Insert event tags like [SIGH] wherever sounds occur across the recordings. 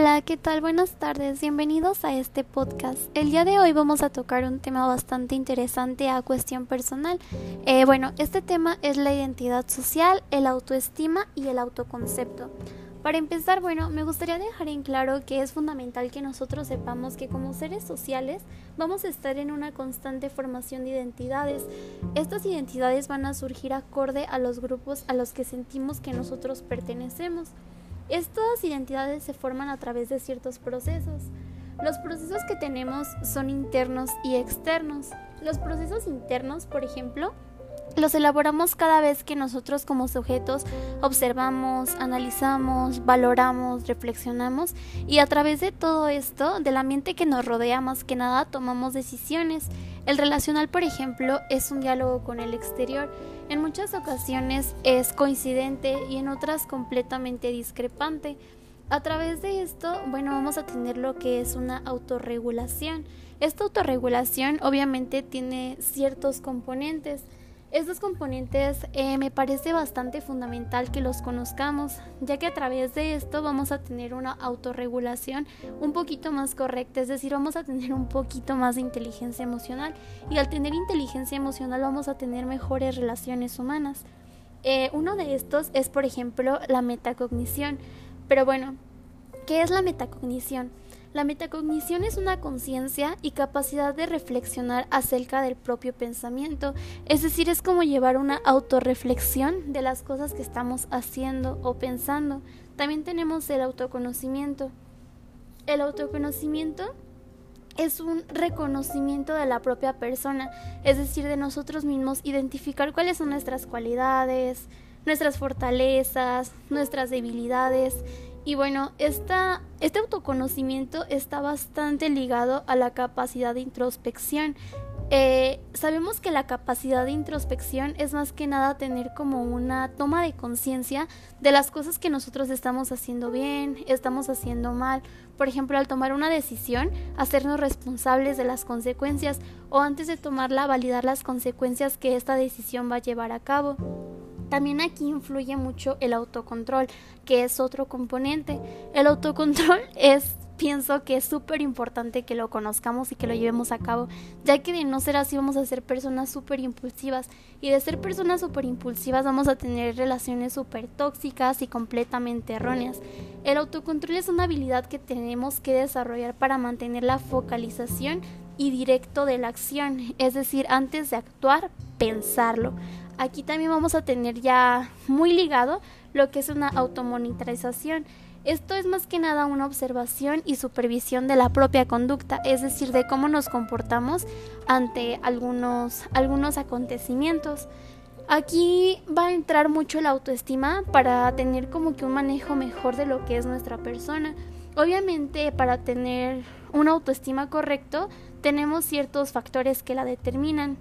Hola, ¿qué tal? Buenas tardes, bienvenidos a este podcast. El día de hoy vamos a tocar un tema bastante interesante a cuestión personal. Eh, bueno, este tema es la identidad social, el autoestima y el autoconcepto. Para empezar, bueno, me gustaría dejar en claro que es fundamental que nosotros sepamos que como seres sociales vamos a estar en una constante formación de identidades. Estas identidades van a surgir acorde a los grupos a los que sentimos que nosotros pertenecemos. Estas identidades se forman a través de ciertos procesos. Los procesos que tenemos son internos y externos. Los procesos internos, por ejemplo, los elaboramos cada vez que nosotros como sujetos observamos, analizamos, valoramos, reflexionamos y a través de todo esto, del ambiente que nos rodea más que nada, tomamos decisiones. El relacional, por ejemplo, es un diálogo con el exterior en muchas ocasiones es coincidente y en otras completamente discrepante. A través de esto, bueno, vamos a tener lo que es una autorregulación. Esta autorregulación obviamente tiene ciertos componentes. Estos componentes eh, me parece bastante fundamental que los conozcamos, ya que a través de esto vamos a tener una autorregulación un poquito más correcta, es decir, vamos a tener un poquito más de inteligencia emocional y al tener inteligencia emocional vamos a tener mejores relaciones humanas. Eh, uno de estos es, por ejemplo, la metacognición. Pero bueno, ¿qué es la metacognición? La metacognición es una conciencia y capacidad de reflexionar acerca del propio pensamiento, es decir, es como llevar una autorreflexión de las cosas que estamos haciendo o pensando. También tenemos el autoconocimiento. El autoconocimiento es un reconocimiento de la propia persona, es decir, de nosotros mismos, identificar cuáles son nuestras cualidades, nuestras fortalezas, nuestras debilidades y bueno, esta, este autoconocimiento está bastante ligado a la capacidad de introspección. Eh, sabemos que la capacidad de introspección es más que nada tener como una toma de conciencia de las cosas que nosotros estamos haciendo bien, estamos haciendo mal. Por ejemplo, al tomar una decisión, hacernos responsables de las consecuencias o antes de tomarla, validar las consecuencias que esta decisión va a llevar a cabo. También aquí influye mucho el autocontrol, que es otro componente. El autocontrol [LAUGHS] es pienso que es súper importante que lo conozcamos y que lo llevemos a cabo, ya que de no ser así vamos a ser personas súper impulsivas y de ser personas súper impulsivas vamos a tener relaciones súper tóxicas y completamente erróneas. El autocontrol es una habilidad que tenemos que desarrollar para mantener la focalización y directo de la acción, es decir, antes de actuar, pensarlo aquí también vamos a tener ya muy ligado lo que es una automonitorización. Esto es más que nada una observación y supervisión de la propia conducta, es decir, de cómo nos comportamos ante algunos, algunos acontecimientos. Aquí va a entrar mucho la autoestima para tener como que un manejo mejor de lo que es nuestra persona. Obviamente para tener una autoestima correcto tenemos ciertos factores que la determinan.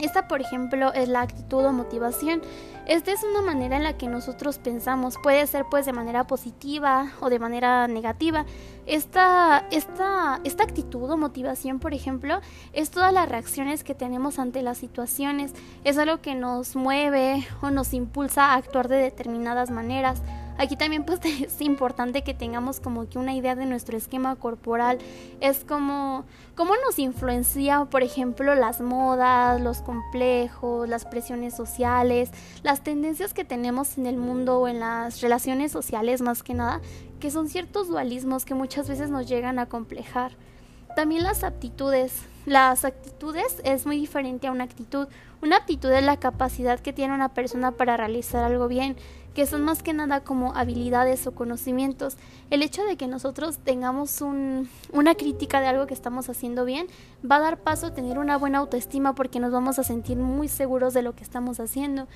Esta, por ejemplo, es la actitud o motivación. Esta es una manera en la que nosotros pensamos. Puede ser pues de manera positiva o de manera negativa. Esta, esta, esta actitud o motivación, por ejemplo, es todas las reacciones que tenemos ante las situaciones. Es algo que nos mueve o nos impulsa a actuar de determinadas maneras. Aquí también pues [LAUGHS] es importante que tengamos como que una idea de nuestro esquema corporal. Es como cómo nos influencia, por ejemplo, las modas, los complejos, las presiones sociales, las tendencias que tenemos en el mundo o en las relaciones sociales más que nada, que son ciertos dualismos que muchas veces nos llegan a complejar. También las aptitudes. Las actitudes es muy diferente a una actitud. Una aptitud es la capacidad que tiene una persona para realizar algo bien que son más que nada como habilidades o conocimientos. El hecho de que nosotros tengamos un, una crítica de algo que estamos haciendo bien va a dar paso a tener una buena autoestima porque nos vamos a sentir muy seguros de lo que estamos haciendo.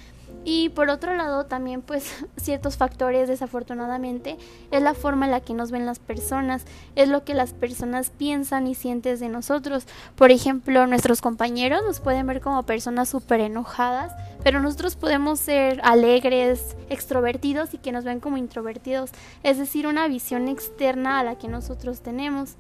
Y por otro lado también pues [LAUGHS] ciertos factores desafortunadamente es la forma en la que nos ven las personas, es lo que las personas piensan y sienten de nosotros. Por ejemplo, nuestros compañeros nos pueden ver como personas súper enojadas, pero nosotros podemos ser alegres, extrovertidos y que nos ven como introvertidos, es decir, una visión externa a la que nosotros tenemos.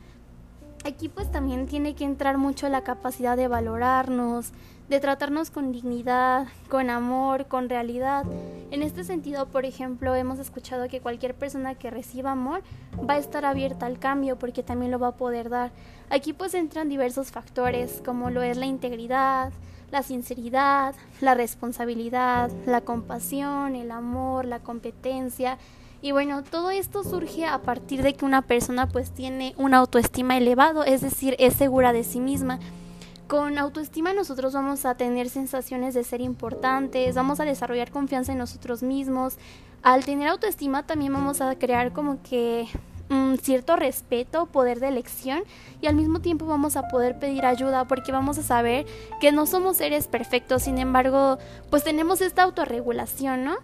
Aquí pues también tiene que entrar mucho la capacidad de valorarnos, de tratarnos con dignidad, con amor, con realidad. En este sentido, por ejemplo, hemos escuchado que cualquier persona que reciba amor va a estar abierta al cambio porque también lo va a poder dar. Aquí pues entran diversos factores como lo es la integridad, la sinceridad, la responsabilidad, la compasión, el amor, la competencia. Y bueno, todo esto surge a partir de que una persona pues tiene una autoestima elevado, es decir, es segura de sí misma. Con autoestima nosotros vamos a tener sensaciones de ser importantes, vamos a desarrollar confianza en nosotros mismos. Al tener autoestima también vamos a crear como que un cierto respeto, poder de elección y al mismo tiempo vamos a poder pedir ayuda porque vamos a saber que no somos seres perfectos, sin embargo, pues tenemos esta autorregulación, ¿no?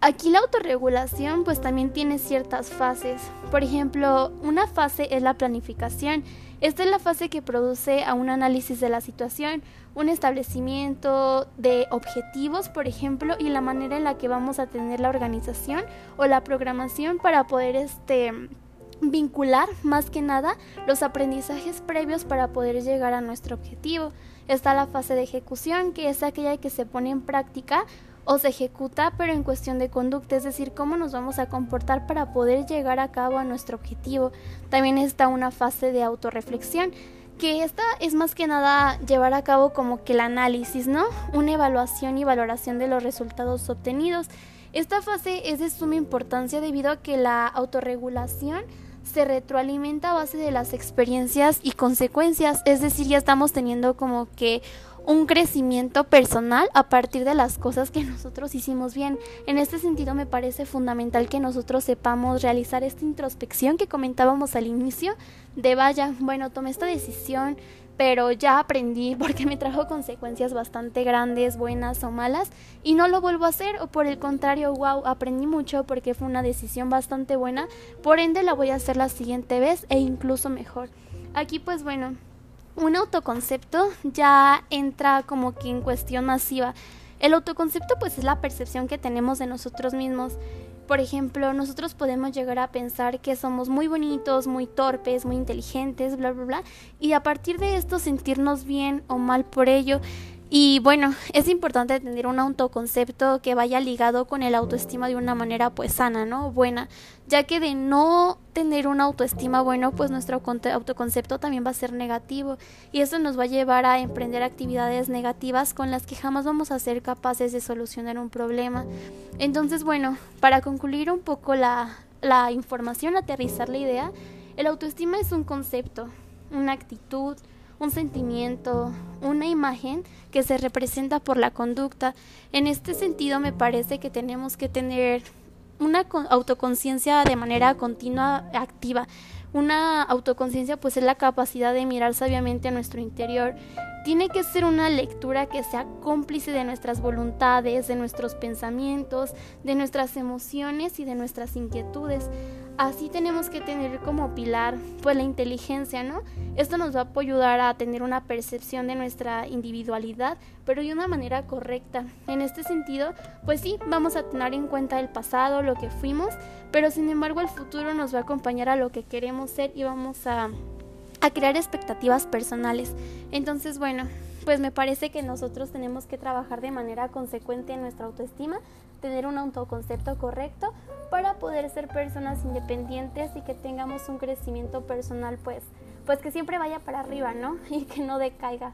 Aquí la autorregulación pues también tiene ciertas fases. Por ejemplo, una fase es la planificación. Esta es la fase que produce a un análisis de la situación, un establecimiento de objetivos, por ejemplo, y la manera en la que vamos a tener la organización o la programación para poder este vincular más que nada los aprendizajes previos para poder llegar a nuestro objetivo. Está la fase de ejecución, que es aquella que se pone en práctica o se ejecuta, pero en cuestión de conducta, es decir, cómo nos vamos a comportar para poder llegar a cabo a nuestro objetivo. También está una fase de autorreflexión, que esta es más que nada llevar a cabo como que el análisis, ¿no? Una evaluación y valoración de los resultados obtenidos. Esta fase es de suma importancia debido a que la autorregulación se retroalimenta a base de las experiencias y consecuencias, es decir, ya estamos teniendo como que un crecimiento personal a partir de las cosas que [LAUGHS] nosotros hicimos bien. En este sentido me parece fundamental que nosotros sepamos realizar esta introspección que comentábamos al inicio de vaya, bueno, tomé esta decisión, pero ya aprendí [LAUGHS] porque me trajo consecuencias bastante grandes, buenas o malas, y no lo vuelvo a hacer, o por el contrario, wow, aprendí mucho porque fue una decisión bastante buena, por ende la voy a hacer la siguiente vez e incluso mejor. Aquí pues bueno, un autoconcepto ya entra como que en cuestión masiva. El autoconcepto pues es la percepción que tenemos de nosotros mismos. Por ejemplo, nosotros podemos llegar a pensar que somos muy bonitos, muy torpes, muy inteligentes, bla, bla, bla, y a partir de esto sentirnos bien o mal por ello. Y bueno, es importante tener un autoconcepto que vaya ligado con el autoestima de una manera pues sana, ¿no? Buena, ya que de no tener una autoestima bueno, pues nuestro autoconcepto también va a ser negativo y eso nos va a llevar a emprender actividades negativas con las que jamás vamos a ser capaces de solucionar un problema. Entonces, bueno, para concluir un poco la, la información, aterrizar la idea, el autoestima es un concepto, una actitud, un sentimiento, una imagen que se representa por la conducta. En este sentido me parece que tenemos que tener una autoconciencia de manera continua activa. Una autoconciencia pues es la capacidad de mirar sabiamente a nuestro interior. Tiene que ser una lectura que sea cómplice de nuestras voluntades, de nuestros pensamientos, de nuestras emociones y de nuestras inquietudes así tenemos que tener como pilar pues la inteligencia, ¿no? Esto nos va a ayudar a tener una percepción de nuestra individualidad, pero de una manera correcta. En este sentido, pues sí, vamos a tener en cuenta el pasado, lo que fuimos, pero sin embargo el futuro nos va a acompañar a lo que queremos ser y vamos a, a crear expectativas personales. Entonces, bueno, pues me parece que nosotros tenemos que trabajar de manera consecuente en nuestra autoestima, tener un autoconcepto correcto para poder ser personas independientes y que tengamos un crecimiento personal pues pues que siempre vaya para arriba, ¿no? [LAUGHS] Y que no decaiga.